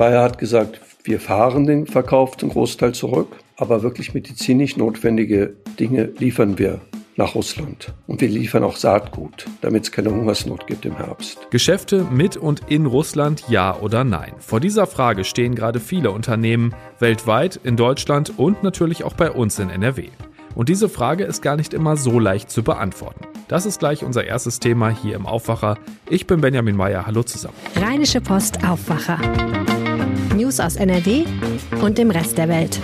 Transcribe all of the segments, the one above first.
Bayer hat gesagt, wir fahren den Verkauf zum Großteil zurück, aber wirklich medizinisch notwendige Dinge liefern wir nach Russland. Und wir liefern auch Saatgut, damit es keine Hungersnot gibt im Herbst. Geschäfte mit und in Russland, ja oder nein? Vor dieser Frage stehen gerade viele Unternehmen weltweit, in Deutschland und natürlich auch bei uns in NRW. Und diese Frage ist gar nicht immer so leicht zu beantworten. Das ist gleich unser erstes Thema hier im Aufwacher. Ich bin Benjamin Meyer. Hallo zusammen. Rheinische Post Aufwacher. News aus NRW und dem Rest der Welt.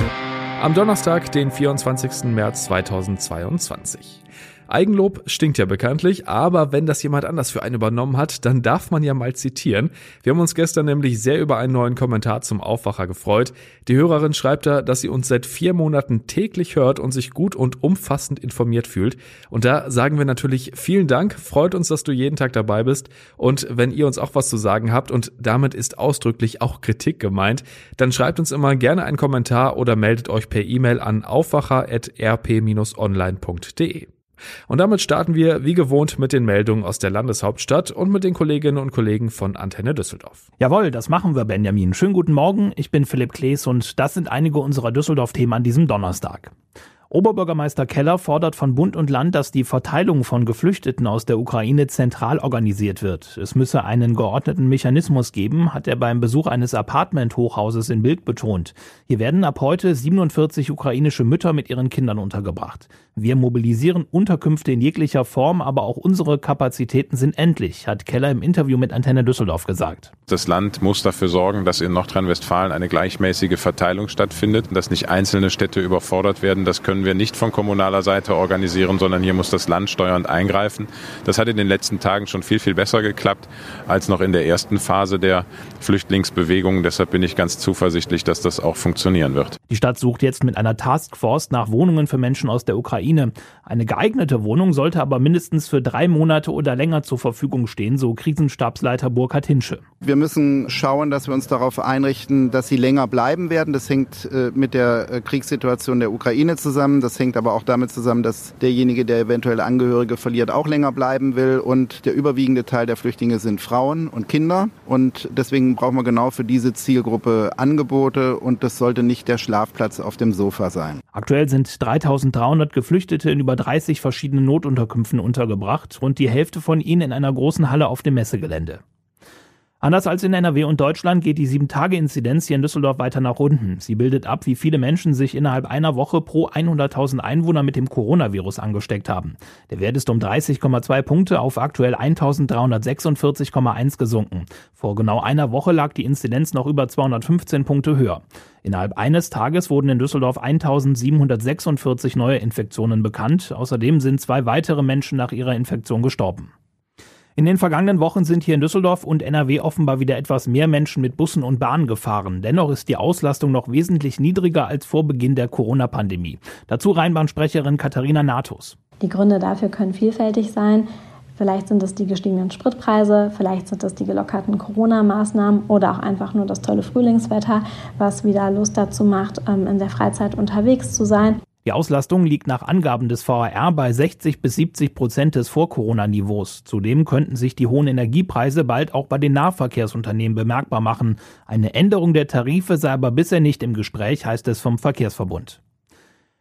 Am Donnerstag, den 24. März 2022. Eigenlob stinkt ja bekanntlich, aber wenn das jemand anders für einen übernommen hat, dann darf man ja mal zitieren. Wir haben uns gestern nämlich sehr über einen neuen Kommentar zum Aufwacher gefreut. Die Hörerin schreibt da, dass sie uns seit vier Monaten täglich hört und sich gut und umfassend informiert fühlt. Und da sagen wir natürlich vielen Dank, freut uns, dass du jeden Tag dabei bist. Und wenn ihr uns auch was zu sagen habt, und damit ist ausdrücklich auch Kritik gemeint, dann schreibt uns immer gerne einen Kommentar oder meldet euch per E-Mail an aufwacher.rp-online.de. Und damit starten wir wie gewohnt mit den Meldungen aus der Landeshauptstadt und mit den Kolleginnen und Kollegen von Antenne Düsseldorf. Jawohl, das machen wir, Benjamin. Schönen guten Morgen, ich bin Philipp Klees und das sind einige unserer Düsseldorf-Themen an diesem Donnerstag. Oberbürgermeister Keller fordert von Bund und Land, dass die Verteilung von Geflüchteten aus der Ukraine zentral organisiert wird. Es müsse einen geordneten Mechanismus geben, hat er beim Besuch eines Apartment-Hochhauses in Bild betont. Hier werden ab heute 47 ukrainische Mütter mit ihren Kindern untergebracht. Wir mobilisieren Unterkünfte in jeglicher Form, aber auch unsere Kapazitäten sind endlich, hat Keller im Interview mit Antenne Düsseldorf gesagt. Das Land muss dafür sorgen, dass in Nordrhein-Westfalen eine gleichmäßige Verteilung stattfindet, dass nicht einzelne Städte überfordert werden. Das können wir nicht von kommunaler Seite organisieren, sondern hier muss das Land steuernd eingreifen. Das hat in den letzten Tagen schon viel, viel besser geklappt als noch in der ersten Phase der Flüchtlingsbewegung. Deshalb bin ich ganz zuversichtlich, dass das auch funktionieren wird. Die Stadt sucht jetzt mit einer Taskforce nach Wohnungen für Menschen aus der Ukraine. Eine geeignete Wohnung sollte aber mindestens für drei Monate oder länger zur Verfügung stehen, so Krisenstabsleiter Burkhard Hinsche. Wir müssen schauen, dass wir uns darauf einrichten, dass sie länger bleiben werden. Das hängt äh, mit der äh, Kriegssituation der Ukraine zusammen. Das hängt aber auch damit zusammen, dass derjenige, der eventuell Angehörige verliert, auch länger bleiben will. Und der überwiegende Teil der Flüchtlinge sind Frauen und Kinder. Und deswegen brauchen wir genau für diese Zielgruppe Angebote. Und das sollte nicht der Schlafplatz auf dem Sofa sein. Aktuell sind 3300 Geflüchtete in über 30 verschiedenen Notunterkünften untergebracht, rund die Hälfte von ihnen in einer großen Halle auf dem Messegelände. Anders als in NRW und Deutschland geht die 7-Tage-Inzidenz hier in Düsseldorf weiter nach unten. Sie bildet ab, wie viele Menschen sich innerhalb einer Woche pro 100.000 Einwohner mit dem Coronavirus angesteckt haben. Der Wert ist um 30,2 Punkte auf aktuell 1.346,1 gesunken. Vor genau einer Woche lag die Inzidenz noch über 215 Punkte höher. Innerhalb eines Tages wurden in Düsseldorf 1.746 neue Infektionen bekannt. Außerdem sind zwei weitere Menschen nach ihrer Infektion gestorben. In den vergangenen Wochen sind hier in Düsseldorf und NRW offenbar wieder etwas mehr Menschen mit Bussen und Bahnen gefahren. Dennoch ist die Auslastung noch wesentlich niedriger als vor Beginn der Corona-Pandemie. Dazu Rheinbahnsprecherin Katharina Natus. Die Gründe dafür können vielfältig sein. Vielleicht sind es die gestiegenen Spritpreise, vielleicht sind es die gelockerten Corona-Maßnahmen oder auch einfach nur das tolle Frühlingswetter, was wieder Lust dazu macht, ähm, in der Freizeit unterwegs zu sein. Die Auslastung liegt nach Angaben des VRR bei 60 bis 70 Prozent des Vor-Corona-Niveaus. Zudem könnten sich die hohen Energiepreise bald auch bei den Nahverkehrsunternehmen bemerkbar machen. Eine Änderung der Tarife sei aber bisher nicht im Gespräch, heißt es vom Verkehrsverbund.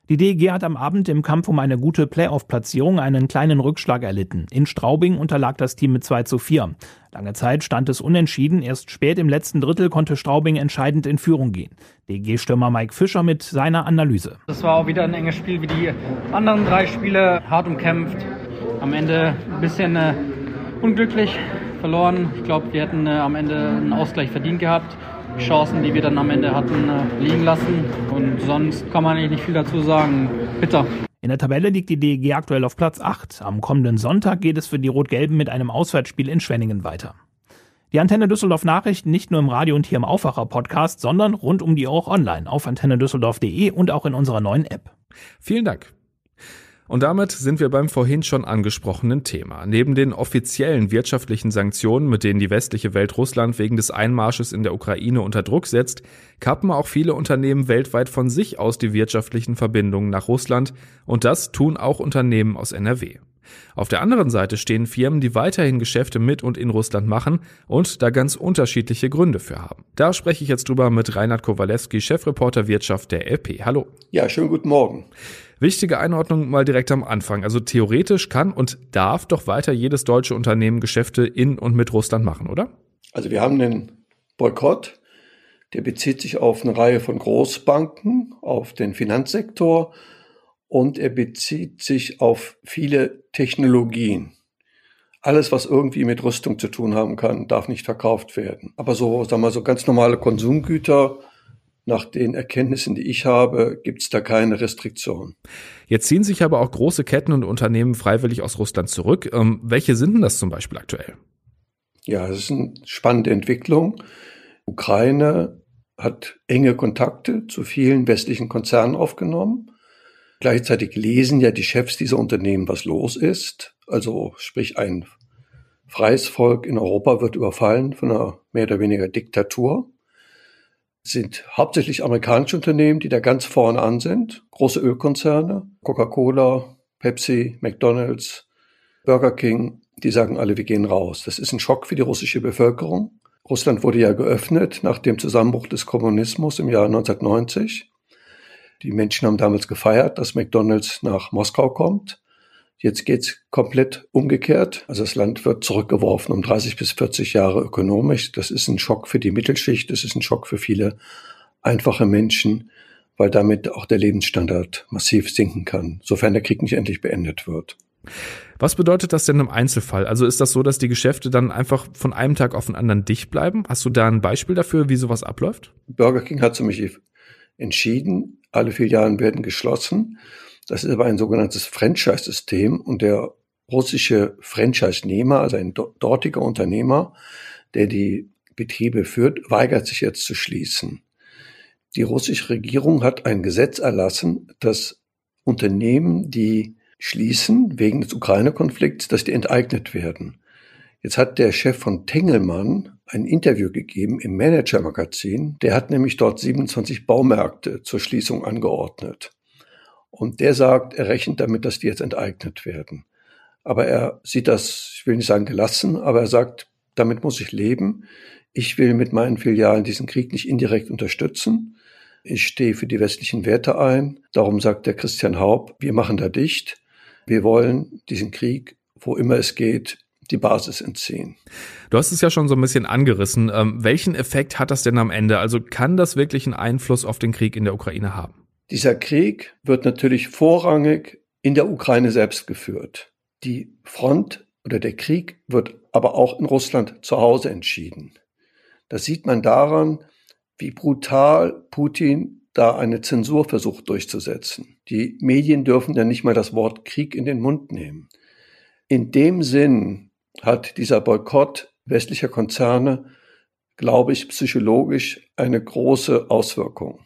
Die DEG hat am Abend im Kampf um eine gute Playoff-Platzierung einen kleinen Rückschlag erlitten. In Straubing unterlag das Team mit 2 zu 4. Lange Zeit stand es unentschieden. Erst spät im letzten Drittel konnte Straubing entscheidend in Führung gehen. DEG-Stürmer Mike Fischer mit seiner Analyse. Das war auch wieder ein enges Spiel wie die anderen drei Spiele. Hart umkämpft. Am Ende ein bisschen äh, unglücklich verloren. Ich glaube, wir hätten äh, am Ende einen Ausgleich verdient gehabt. Chancen, die wir dann am Ende hatten, äh, liegen lassen. Und sonst kann man eigentlich nicht viel dazu sagen. Bitter. In der Tabelle liegt die DEG aktuell auf Platz 8. Am kommenden Sonntag geht es für die Rot-Gelben mit einem Auswärtsspiel in Schwenningen weiter. Die Antenne Düsseldorf Nachrichten nicht nur im Radio und hier im Aufwacher Podcast, sondern rund um die Uhr auch online auf antennedüsseldorf.de und auch in unserer neuen App. Vielen Dank. Und damit sind wir beim vorhin schon angesprochenen Thema. Neben den offiziellen wirtschaftlichen Sanktionen, mit denen die westliche Welt Russland wegen des Einmarsches in der Ukraine unter Druck setzt, kappen auch viele Unternehmen weltweit von sich aus die wirtschaftlichen Verbindungen nach Russland und das tun auch Unternehmen aus NRW. Auf der anderen Seite stehen Firmen, die weiterhin Geschäfte mit und in Russland machen und da ganz unterschiedliche Gründe für haben. Da spreche ich jetzt drüber mit Reinhard Kowalewski, Chefreporter Wirtschaft der LP. Hallo. Ja, schönen guten Morgen. Wichtige Einordnung mal direkt am Anfang. Also theoretisch kann und darf doch weiter jedes deutsche Unternehmen Geschäfte in und mit Russland machen, oder? Also wir haben einen Boykott, der bezieht sich auf eine Reihe von Großbanken, auf den Finanzsektor und er bezieht sich auf viele Technologien. Alles, was irgendwie mit Rüstung zu tun haben kann, darf nicht verkauft werden. Aber so, sagen wir so ganz normale Konsumgüter, nach den Erkenntnissen, die ich habe, gibt es da keine Restriktion. Jetzt ziehen sich aber auch große Ketten und Unternehmen freiwillig aus Russland zurück. Ähm, welche sind denn das zum Beispiel aktuell? Ja, es ist eine spannende Entwicklung. Ukraine hat enge Kontakte zu vielen westlichen Konzernen aufgenommen. Gleichzeitig lesen ja die Chefs dieser Unternehmen, was los ist. Also sprich ein freies Volk in Europa wird überfallen von einer mehr oder weniger Diktatur sind hauptsächlich amerikanische Unternehmen, die da ganz vorne an sind. Große Ölkonzerne, Coca-Cola, Pepsi, McDonald's, Burger King, die sagen alle, wir gehen raus. Das ist ein Schock für die russische Bevölkerung. Russland wurde ja geöffnet nach dem Zusammenbruch des Kommunismus im Jahr 1990. Die Menschen haben damals gefeiert, dass McDonald's nach Moskau kommt. Jetzt geht's komplett umgekehrt. Also das Land wird zurückgeworfen um 30 bis 40 Jahre ökonomisch. Das ist ein Schock für die Mittelschicht. Das ist ein Schock für viele einfache Menschen, weil damit auch der Lebensstandard massiv sinken kann, sofern der Krieg nicht endlich beendet wird. Was bedeutet das denn im Einzelfall? Also ist das so, dass die Geschäfte dann einfach von einem Tag auf den anderen dicht bleiben? Hast du da ein Beispiel dafür, wie sowas abläuft? Burger King hat Beispiel entschieden, alle Filialen werden geschlossen. Das ist aber ein sogenanntes Franchise-System und der russische Franchise-Nehmer, also ein dortiger Unternehmer, der die Betriebe führt, weigert sich jetzt zu schließen. Die russische Regierung hat ein Gesetz erlassen, dass Unternehmen, die schließen wegen des Ukraine-Konflikts, dass die enteignet werden. Jetzt hat der Chef von Tengelmann ein Interview gegeben im Manager-Magazin. Der hat nämlich dort 27 Baumärkte zur Schließung angeordnet. Und der sagt, er rechnet damit, dass die jetzt enteignet werden. Aber er sieht das, ich will nicht sagen gelassen, aber er sagt, damit muss ich leben. Ich will mit meinen Filialen diesen Krieg nicht indirekt unterstützen. Ich stehe für die westlichen Werte ein. Darum sagt der Christian Haub, wir machen da dicht. Wir wollen diesen Krieg, wo immer es geht, die Basis entziehen. Du hast es ja schon so ein bisschen angerissen. Ähm, welchen Effekt hat das denn am Ende? Also kann das wirklich einen Einfluss auf den Krieg in der Ukraine haben? Dieser Krieg wird natürlich vorrangig in der Ukraine selbst geführt. Die Front oder der Krieg wird aber auch in Russland zu Hause entschieden. Das sieht man daran, wie brutal Putin da eine Zensur versucht durchzusetzen. Die Medien dürfen ja nicht mal das Wort Krieg in den Mund nehmen. In dem Sinn hat dieser Boykott westlicher Konzerne, glaube ich, psychologisch eine große Auswirkung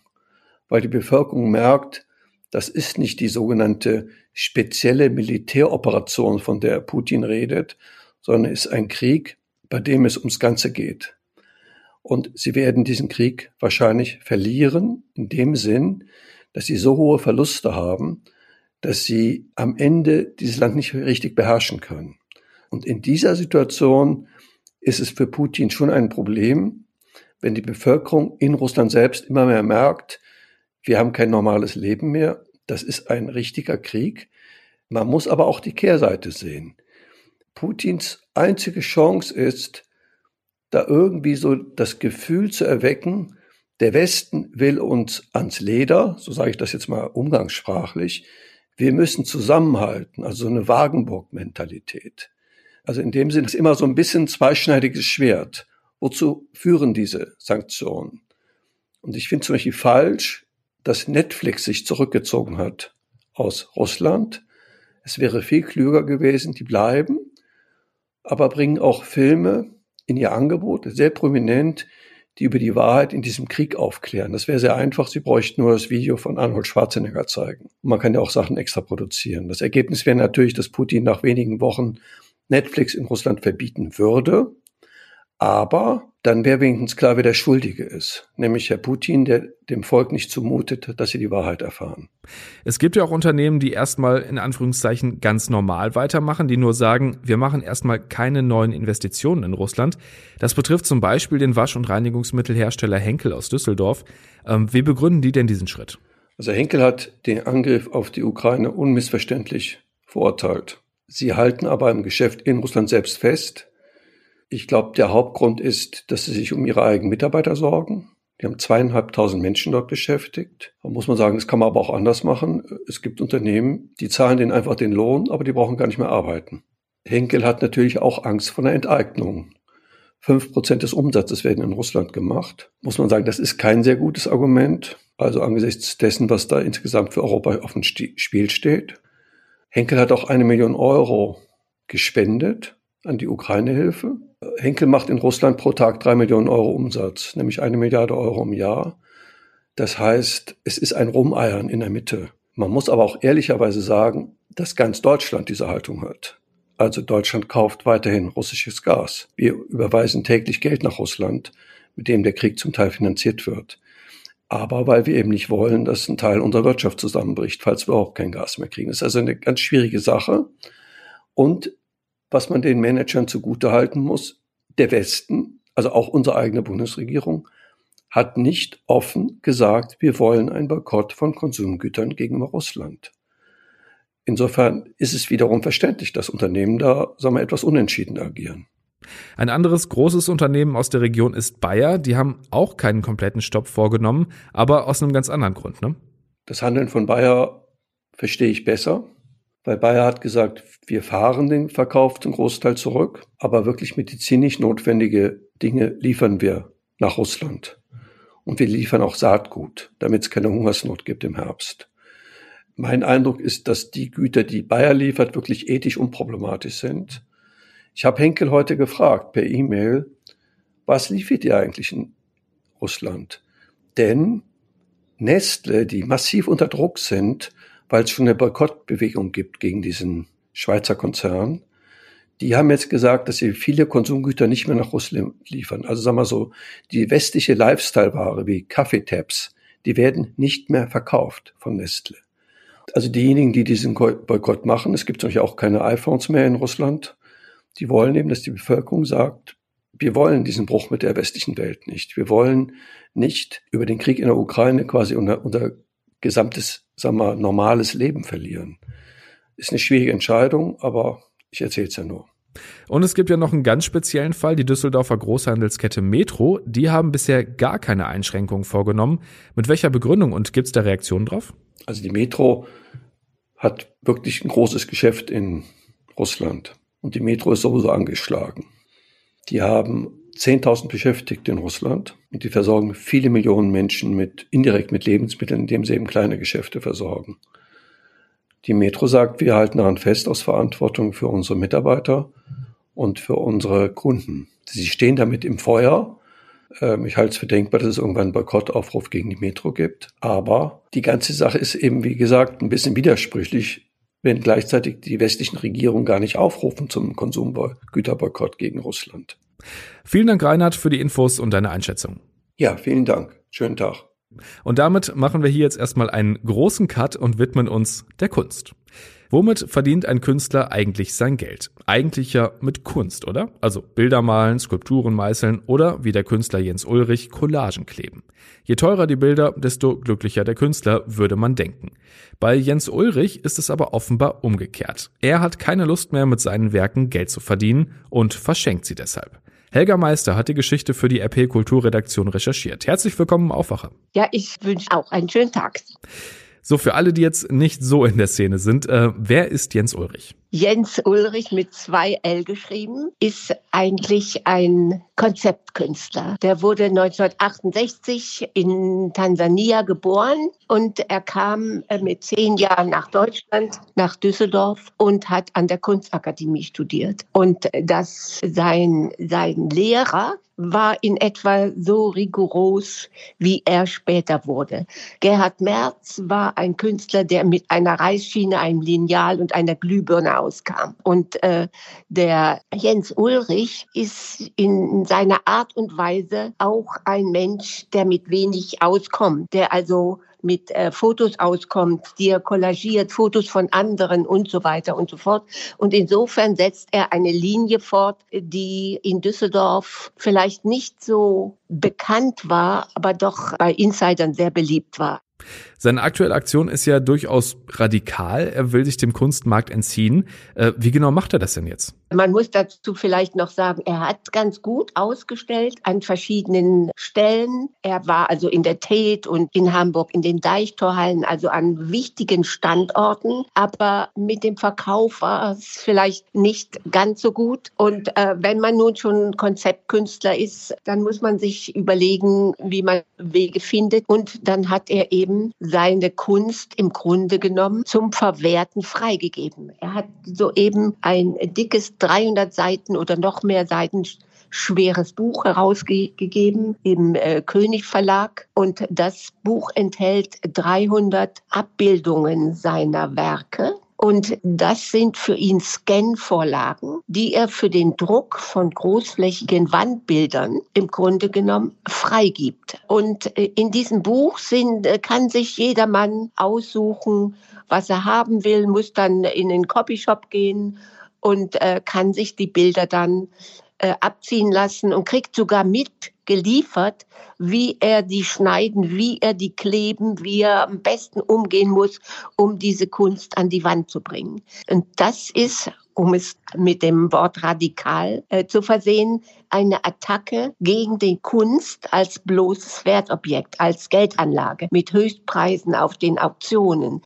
weil die Bevölkerung merkt, das ist nicht die sogenannte spezielle Militäroperation, von der Putin redet, sondern ist ein Krieg, bei dem es ums Ganze geht. Und sie werden diesen Krieg wahrscheinlich verlieren, in dem Sinn, dass sie so hohe Verluste haben, dass sie am Ende dieses Land nicht richtig beherrschen können. Und in dieser Situation ist es für Putin schon ein Problem, wenn die Bevölkerung in Russland selbst immer mehr merkt, wir haben kein normales Leben mehr. Das ist ein richtiger Krieg. Man muss aber auch die Kehrseite sehen. Putins einzige Chance ist, da irgendwie so das Gefühl zu erwecken, der Westen will uns ans Leder, so sage ich das jetzt mal umgangssprachlich, wir müssen zusammenhalten, also so eine Wagenburg-Mentalität. Also in dem Sinne ist immer so ein bisschen zweischneidiges Schwert. Wozu führen diese Sanktionen? Und ich finde zum Beispiel falsch, dass Netflix sich zurückgezogen hat aus Russland. Es wäre viel klüger gewesen, die bleiben, aber bringen auch Filme in ihr Angebot, sehr prominent, die über die Wahrheit in diesem Krieg aufklären. Das wäre sehr einfach. Sie bräuchten nur das Video von Arnold Schwarzenegger zeigen. Und man kann ja auch Sachen extra produzieren. Das Ergebnis wäre natürlich, dass Putin nach wenigen Wochen Netflix in Russland verbieten würde. Aber dann wäre wenigstens klar, wer der Schuldige ist, nämlich Herr Putin, der dem Volk nicht zumutet, dass sie die Wahrheit erfahren. Es gibt ja auch Unternehmen, die erstmal in Anführungszeichen ganz normal weitermachen, die nur sagen, wir machen erstmal keine neuen Investitionen in Russland. Das betrifft zum Beispiel den Wasch- und Reinigungsmittelhersteller Henkel aus Düsseldorf. Ähm, wie begründen die denn diesen Schritt? Also Henkel hat den Angriff auf die Ukraine unmissverständlich verurteilt. Sie halten aber im Geschäft in Russland selbst fest, ich glaube, der Hauptgrund ist, dass sie sich um ihre eigenen Mitarbeiter sorgen. Die haben zweieinhalbtausend Menschen dort beschäftigt. Da muss man sagen, das kann man aber auch anders machen. Es gibt Unternehmen, die zahlen denen einfach den Lohn, aber die brauchen gar nicht mehr arbeiten. Henkel hat natürlich auch Angst vor einer Enteignung. Fünf Prozent des Umsatzes werden in Russland gemacht. Muss man sagen, das ist kein sehr gutes Argument. Also angesichts dessen, was da insgesamt für Europa auf dem Spiel steht. Henkel hat auch eine Million Euro gespendet an die Ukraine-Hilfe. Henkel macht in Russland pro Tag drei Millionen Euro Umsatz, nämlich eine Milliarde Euro im Jahr. Das heißt, es ist ein Rumeiern in der Mitte. Man muss aber auch ehrlicherweise sagen, dass ganz Deutschland diese Haltung hat. Also Deutschland kauft weiterhin russisches Gas. Wir überweisen täglich Geld nach Russland, mit dem der Krieg zum Teil finanziert wird. Aber weil wir eben nicht wollen, dass ein Teil unserer Wirtschaft zusammenbricht, falls wir auch kein Gas mehr kriegen. Das ist also eine ganz schwierige Sache. Und was man den Managern zugutehalten muss, der Westen, also auch unsere eigene Bundesregierung, hat nicht offen gesagt, wir wollen einen Boykott von Konsumgütern gegenüber Russland. Insofern ist es wiederum verständlich, dass Unternehmen da, sagen wir, etwas unentschieden agieren. Ein anderes großes Unternehmen aus der Region ist Bayer. Die haben auch keinen kompletten Stopp vorgenommen, aber aus einem ganz anderen Grund. Ne? Das Handeln von Bayer verstehe ich besser weil Bayer hat gesagt, wir fahren den Verkauf zum Großteil zurück, aber wirklich medizinisch notwendige Dinge liefern wir nach Russland. Und wir liefern auch Saatgut, damit es keine Hungersnot gibt im Herbst. Mein Eindruck ist, dass die Güter, die Bayer liefert, wirklich ethisch unproblematisch sind. Ich habe Henkel heute gefragt per E-Mail, was liefert ihr eigentlich in Russland? Denn Nestle, die massiv unter Druck sind, weil es schon eine Boykottbewegung gibt gegen diesen Schweizer Konzern. Die haben jetzt gesagt, dass sie viele Konsumgüter nicht mehr nach Russland liefern. Also sagen wir so, die westliche Lifestyle-Ware wie Kaffeetabs, die werden nicht mehr verkauft von Nestle. Also diejenigen, die diesen Boykott machen, es gibt natürlich auch keine iPhones mehr in Russland, die wollen eben, dass die Bevölkerung sagt, wir wollen diesen Bruch mit der westlichen Welt nicht. Wir wollen nicht über den Krieg in der Ukraine quasi unter, unter gesamtes, sagen wir, normales Leben verlieren. Ist eine schwierige Entscheidung, aber ich erzähle es ja nur. Und es gibt ja noch einen ganz speziellen Fall, die Düsseldorfer Großhandelskette Metro. Die haben bisher gar keine Einschränkungen vorgenommen. Mit welcher Begründung und gibt es da Reaktionen drauf? Also die Metro hat wirklich ein großes Geschäft in Russland. Und die Metro ist sowieso angeschlagen. Die haben 10.000 Beschäftigte in Russland und die versorgen viele Millionen Menschen mit, indirekt mit Lebensmitteln, indem sie eben kleine Geschäfte versorgen. Die Metro sagt, wir halten daran fest aus Verantwortung für unsere Mitarbeiter und für unsere Kunden. Sie stehen damit im Feuer. Ähm, ich halte es für denkbar, dass es irgendwann einen Boykottaufruf gegen die Metro gibt. Aber die ganze Sache ist eben, wie gesagt, ein bisschen widersprüchlich, wenn gleichzeitig die westlichen Regierungen gar nicht aufrufen zum Konsumgüterboykott gegen Russland. Vielen Dank, Reinhard, für die Infos und deine Einschätzung. Ja, vielen Dank. Schönen Tag. Und damit machen wir hier jetzt erstmal einen großen Cut und widmen uns der Kunst. Womit verdient ein Künstler eigentlich sein Geld? Eigentlich ja mit Kunst, oder? Also Bilder malen, Skulpturen meißeln oder wie der Künstler Jens Ulrich Collagen kleben. Je teurer die Bilder, desto glücklicher der Künstler, würde man denken. Bei Jens Ulrich ist es aber offenbar umgekehrt. Er hat keine Lust mehr mit seinen Werken Geld zu verdienen und verschenkt sie deshalb. Helga Meister hat die Geschichte für die RP Kulturredaktion recherchiert. Herzlich willkommen im Aufwacher. Ja, ich wünsche auch einen schönen Tag. So, für alle, die jetzt nicht so in der Szene sind, äh, wer ist Jens Ulrich? Jens Ulrich mit zwei L geschrieben, ist eigentlich ein Konzeptkünstler. Der wurde 1968 in Tansania geboren und er kam äh, mit zehn Jahren nach Deutschland, nach Düsseldorf und hat an der Kunstakademie studiert. Und dass sein, sein Lehrer war in etwa so rigoros, wie er später wurde. Gerhard Merz war ein Künstler, der mit einer Reißschiene, einem Lineal und einer Glühbirne rauskam. Und äh, der Jens Ulrich ist in seiner Art und Weise auch ein Mensch, der mit wenig auskommt, der also mit äh, Fotos auskommt, die er kollagiert, Fotos von anderen und so weiter und so fort. Und insofern setzt er eine Linie fort, die in Düsseldorf vielleicht nicht so bekannt war, aber doch bei Insidern sehr beliebt war. Seine aktuelle Aktion ist ja durchaus radikal. Er will sich dem Kunstmarkt entziehen. Äh, wie genau macht er das denn jetzt? Man muss dazu vielleicht noch sagen, er hat ganz gut ausgestellt an verschiedenen Stellen. Er war also in der Tate und in Hamburg in den Deichtorhallen, also an wichtigen Standorten. Aber mit dem Verkauf war es vielleicht nicht ganz so gut. Und äh, wenn man nun schon Konzeptkünstler ist, dann muss man sich überlegen, wie man Wege findet. Und dann hat er eben seine Kunst im Grunde genommen zum Verwerten freigegeben. Er hat soeben ein dickes 300 Seiten oder noch mehr Seiten schweres Buch herausgegeben im äh, König Verlag und das Buch enthält 300 Abbildungen seiner Werke. Und das sind für ihn Scan-Vorlagen, die er für den Druck von großflächigen Wandbildern im Grunde genommen freigibt. Und äh, in diesem Buch sind, äh, kann sich jedermann aussuchen, was er haben will, muss dann in den Copyshop gehen und äh, kann sich die Bilder dann äh, abziehen lassen und kriegt sogar mitgeliefert, wie er die schneiden, wie er die kleben, wie er am besten umgehen muss, um diese Kunst an die Wand zu bringen. Und das ist, um es mit dem Wort radikal äh, zu versehen, eine Attacke gegen die Kunst als bloßes Wertobjekt, als Geldanlage mit Höchstpreisen auf den Auktionen.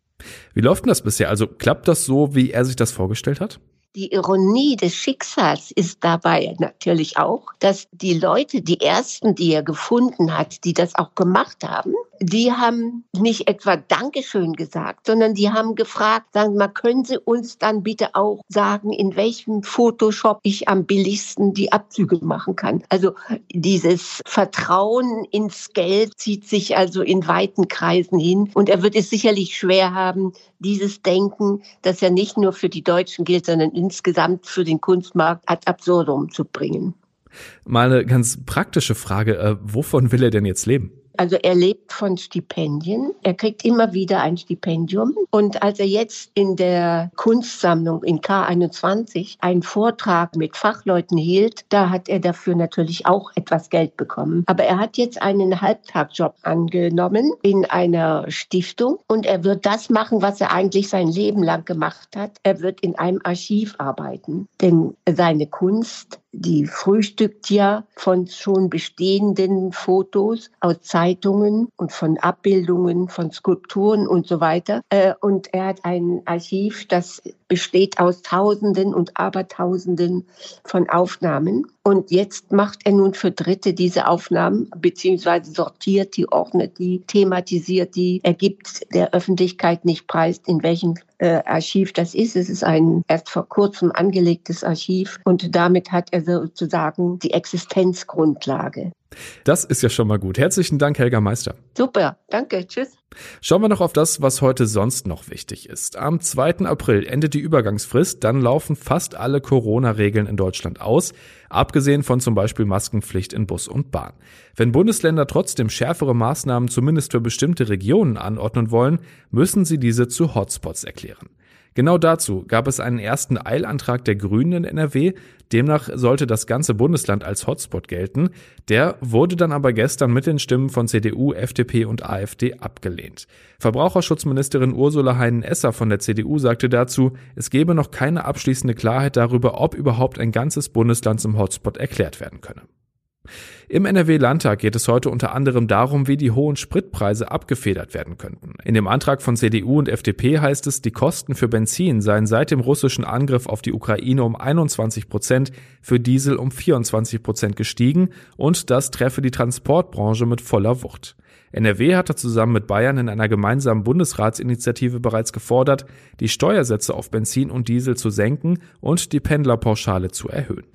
Wie läuft denn das bisher? Also klappt das so, wie er sich das vorgestellt hat? Die Ironie des Schicksals ist dabei natürlich auch, dass die Leute, die ersten, die er gefunden hat, die das auch gemacht haben, die haben nicht etwa Dankeschön gesagt, sondern die haben gefragt, sagen mal, können Sie uns dann bitte auch sagen, in welchem Photoshop ich am billigsten die Abzüge machen kann? Also dieses Vertrauen ins Geld zieht sich also in weiten Kreisen hin und er wird es sicherlich schwer haben, dieses Denken, das ja nicht nur für die Deutschen gilt, sondern insgesamt für den Kunstmarkt ad absurdum zu bringen. Mal eine ganz praktische Frage, äh, wovon will er denn jetzt leben? Also er lebt von Stipendien. Er kriegt immer wieder ein Stipendium. Und als er jetzt in der Kunstsammlung in K21 einen Vortrag mit Fachleuten hielt, da hat er dafür natürlich auch etwas Geld bekommen. Aber er hat jetzt einen Halbtagjob angenommen in einer Stiftung und er wird das machen, was er eigentlich sein Leben lang gemacht hat. Er wird in einem Archiv arbeiten. Denn seine Kunst die frühstückt ja von schon bestehenden Fotos aus Zeitungen und von Abbildungen, von Skulpturen und so weiter. Äh, und er hat ein Archiv, das besteht aus Tausenden und Abertausenden von Aufnahmen. Und jetzt macht er nun für Dritte diese Aufnahmen, beziehungsweise sortiert die, ordnet die, thematisiert die. Er gibt der Öffentlichkeit nicht preis, in welchem äh, Archiv das ist. Es ist ein erst vor kurzem angelegtes Archiv und damit hat er sozusagen die Existenzgrundlage. Das ist ja schon mal gut. Herzlichen Dank, Helga Meister. Super, danke, tschüss. Schauen wir noch auf das, was heute sonst noch wichtig ist. Am 2. April endet die Übergangsfrist, dann laufen fast alle Corona-Regeln in Deutschland aus, abgesehen von zum Beispiel Maskenpflicht in Bus und Bahn. Wenn Bundesländer trotzdem schärfere Maßnahmen zumindest für bestimmte Regionen anordnen wollen, müssen sie diese zu Hotspots erklären. Genau dazu gab es einen ersten Eilantrag der Grünen in NRW. Demnach sollte das ganze Bundesland als Hotspot gelten. Der wurde dann aber gestern mit den Stimmen von CDU, FDP und AfD abgelehnt. Verbraucherschutzministerin Ursula Heinen-Esser von der CDU sagte dazu, es gebe noch keine abschließende Klarheit darüber, ob überhaupt ein ganzes Bundesland zum Hotspot erklärt werden könne. Im NRW-Landtag geht es heute unter anderem darum, wie die hohen Spritpreise abgefedert werden könnten. In dem Antrag von CDU und FDP heißt es, die Kosten für Benzin seien seit dem russischen Angriff auf die Ukraine um 21 Prozent, für Diesel um 24 Prozent gestiegen und das treffe die Transportbranche mit voller Wucht. NRW hatte zusammen mit Bayern in einer gemeinsamen Bundesratsinitiative bereits gefordert, die Steuersätze auf Benzin und Diesel zu senken und die Pendlerpauschale zu erhöhen.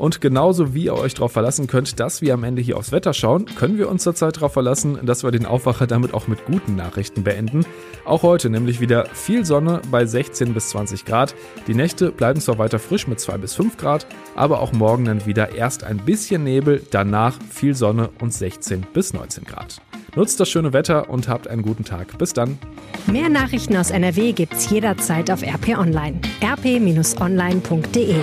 Und genauso wie ihr euch darauf verlassen könnt, dass wir am Ende hier aufs Wetter schauen, können wir uns zurzeit darauf verlassen, dass wir den Aufwacher damit auch mit guten Nachrichten beenden. Auch heute nämlich wieder viel Sonne bei 16 bis 20 Grad. Die Nächte bleiben zwar weiter frisch mit 2 bis 5 Grad, aber auch morgen dann wieder erst ein bisschen Nebel, danach viel Sonne und 16 bis 19 Grad. Nutzt das schöne Wetter und habt einen guten Tag. Bis dann. Mehr Nachrichten aus NRW gibt's jederzeit auf RP Online. rp-online.de